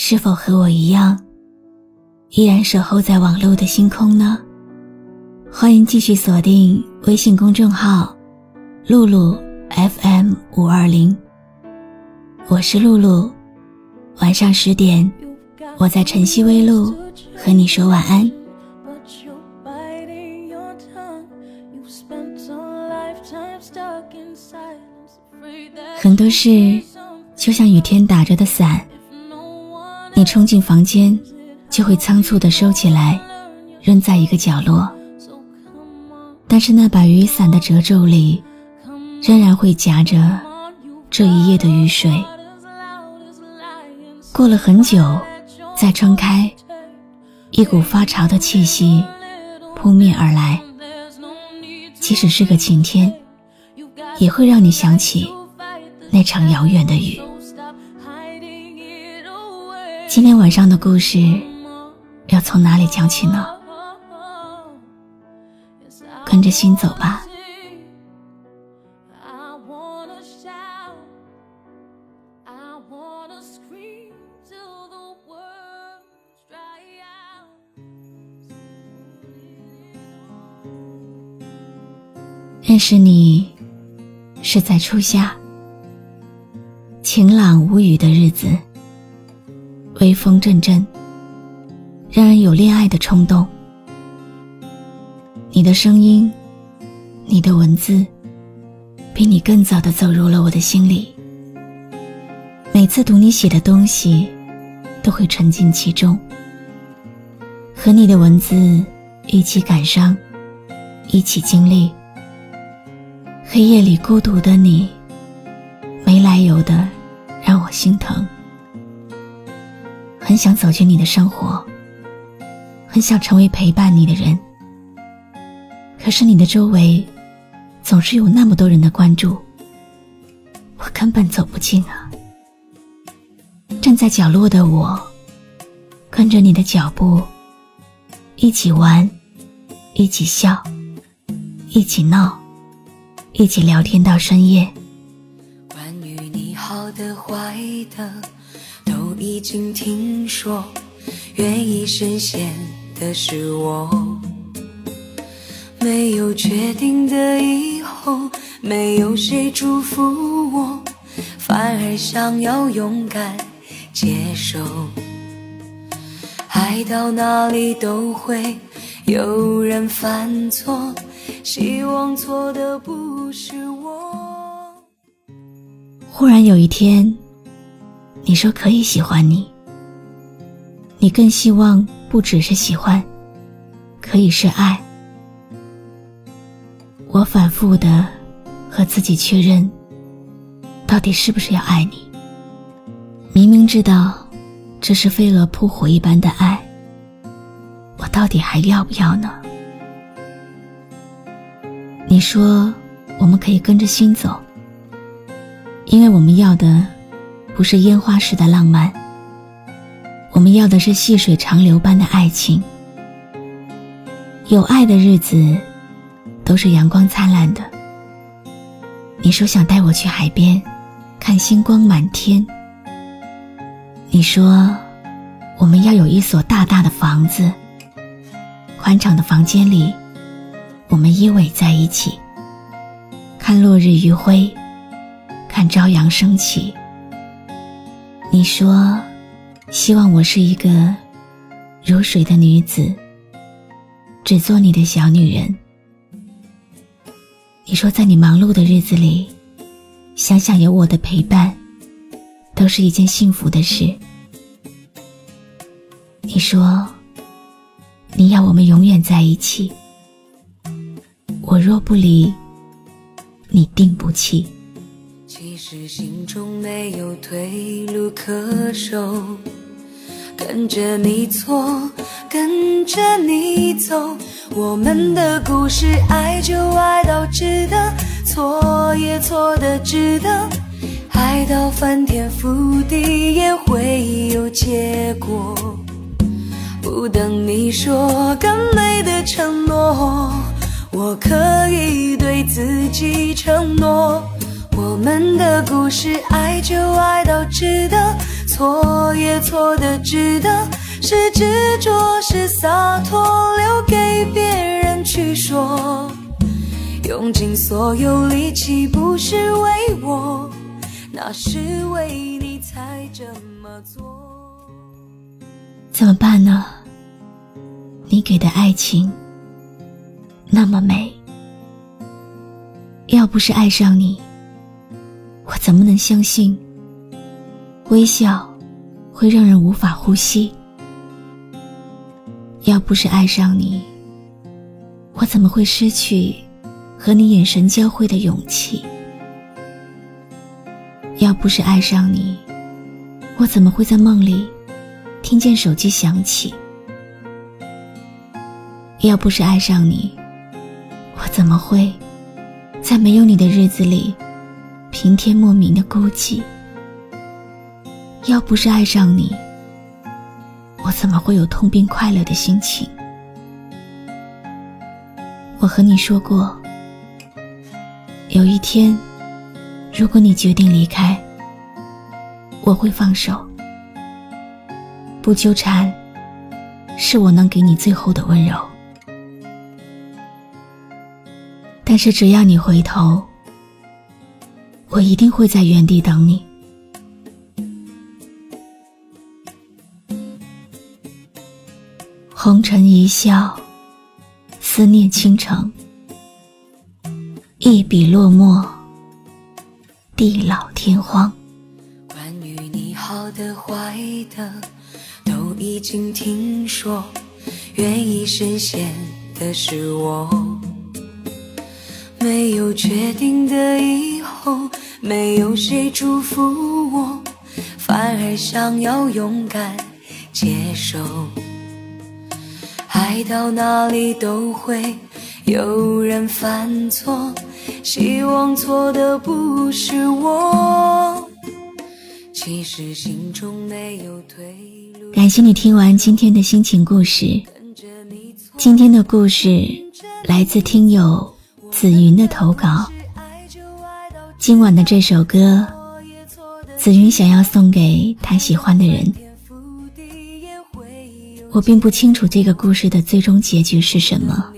是否和我一样，依然守候在网络的星空呢？欢迎继续锁定微信公众号“露露 FM 五二零”，我是露露。晚上十点，我在晨曦微露和你说晚安。很多事就像雨天打着的伞。你冲进房间，就会仓促地收起来，扔在一个角落。但是那把雨伞的褶皱里，仍然会夹着这一夜的雨水。过了很久，再撑开，一股发潮的气息扑面而来。即使是个晴天，也会让你想起那场遥远的雨。今天晚上的故事要从哪里讲起呢？跟着心走吧。认识你是在初夏，晴朗无雨的日子。微风阵阵，让人有恋爱的冲动。你的声音，你的文字，比你更早的走入了我的心里。每次读你写的东西，都会沉浸其中，和你的文字一起感伤，一起经历。黑夜里孤独的你，没来由的让我心疼。想走进你的生活，很想成为陪伴你的人。可是你的周围总是有那么多人的关注，我根本走不进啊！站在角落的我，跟着你的脚步，一起玩，一起笑，一起闹，一起聊天到深夜。关于你好的坏的。已经听说，愿意深陷的是我。没有确定的以后，没有谁祝福我，反而想要勇敢接受。爱到哪里都会有人犯错，希望错的不是我。忽然有一天。你说可以喜欢你，你更希望不只是喜欢，可以是爱。我反复的和自己确认，到底是不是要爱你？明明知道这是飞蛾扑火一般的爱，我到底还要不要呢？你说我们可以跟着心走，因为我们要的。不是烟花式的浪漫，我们要的是细水长流般的爱情。有爱的日子，都是阳光灿烂的。你说想带我去海边，看星光满天。你说，我们要有一所大大的房子，宽敞的房间里，我们依偎在一起，看落日余晖，看朝阳升起。你说，希望我是一个如水的女子，只做你的小女人。你说，在你忙碌的日子里，想想有我的陪伴，都是一件幸福的事。你说，你要我们永远在一起。我若不离，你定不弃。其实心中没有退路可守，跟着你错，跟着你走，我们的故事，爱就爱到值得，错也错的值得，爱到翻天覆地也会有结果。不等你说更美的承诺，我可以对自己承诺，我们的故事，爱就爱到值得。错也错的值得，是执着是洒脱，留给别人去说。用尽所有力气，不是为我，那是为你才这么做。怎么办呢？你给的爱情那么美，要不是爱上你，我怎么能相信？微笑会让人无法呼吸。要不是爱上你，我怎么会失去和你眼神交汇的勇气？要不是爱上你，我怎么会在梦里听见手机响起？要不是爱上你，我怎么会在没有你的日子里平添莫名的孤寂？要不是爱上你，我怎么会有痛并快乐的心情？我和你说过，有一天，如果你决定离开，我会放手，不纠缠，是我能给你最后的温柔。但是只要你回头，我一定会在原地等你。红尘一笑，思念倾城。一笔落墨，地老天荒。关于你好的坏的，都已经听说。愿意深陷的是我，没有确定的以后，没有谁祝福我，反而想要勇敢接受。爱到哪里都会有人犯错，希望错的不是我。其实心中没有退路。感谢你听完今天的心情故事。今天的故事来自听友紫云的投稿。今晚的这首歌，紫云想要送给他喜欢的人。我并不清楚这个故事的最终结局是什么，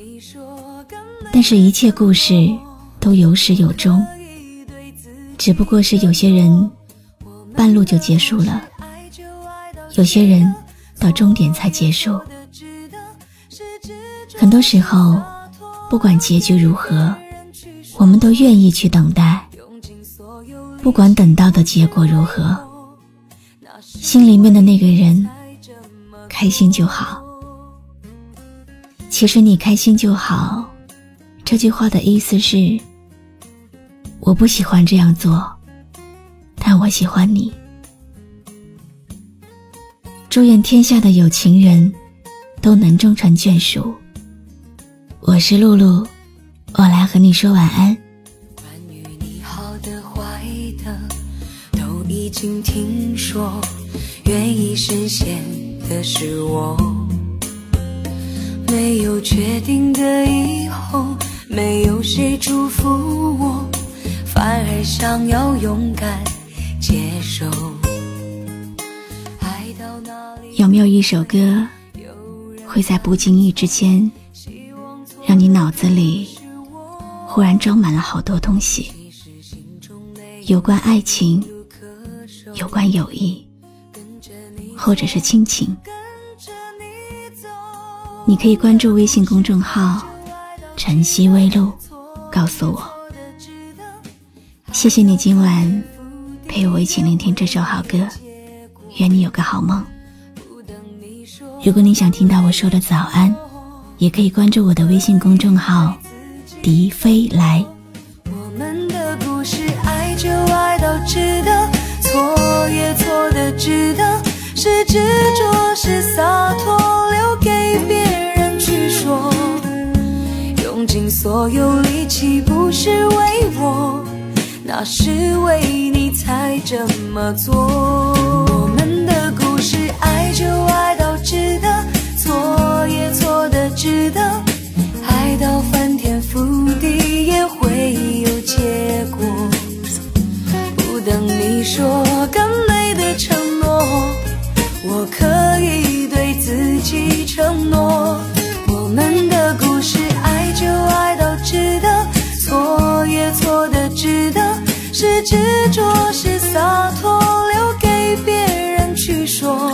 但是一切故事都有始有终，只不过是有些人半路就结束了，有些人到终点才结束。很多时候，不管结局如何，我们都愿意去等待，不管等到的结果如何，心里面的那个人。开心就好。其实你开心就好，这句话的意思是：我不喜欢这样做，但我喜欢你。祝愿天下的有情人都能终成眷属。我是露露，我来和你说晚安。经听说，愿意深陷。的是我，没有确定的以后，没有谁祝福我，反而想要勇敢接受。有没有一首歌，会在不经意之间，让你脑子里忽然装满了好多东西？有关爱情，有关友谊。或者是亲情，你可以关注微信公众号“晨曦微露”，告诉我。谢谢你今晚陪我一起聆听这首好歌，愿你有个好梦。如果你想听到我说的早安，也可以关注我的微信公众号“笛飞来”。我们的故事，爱就爱到值得，错也错的值得是执着是洒脱留给别人去说。用尽所有力气不是为我那是为你才这么做。我们的故事爱就爱到值得错也错的值得。洒脱，留给别人去说。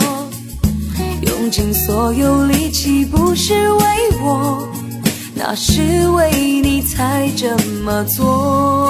用尽所有力气不是为我，那是为你才这么做。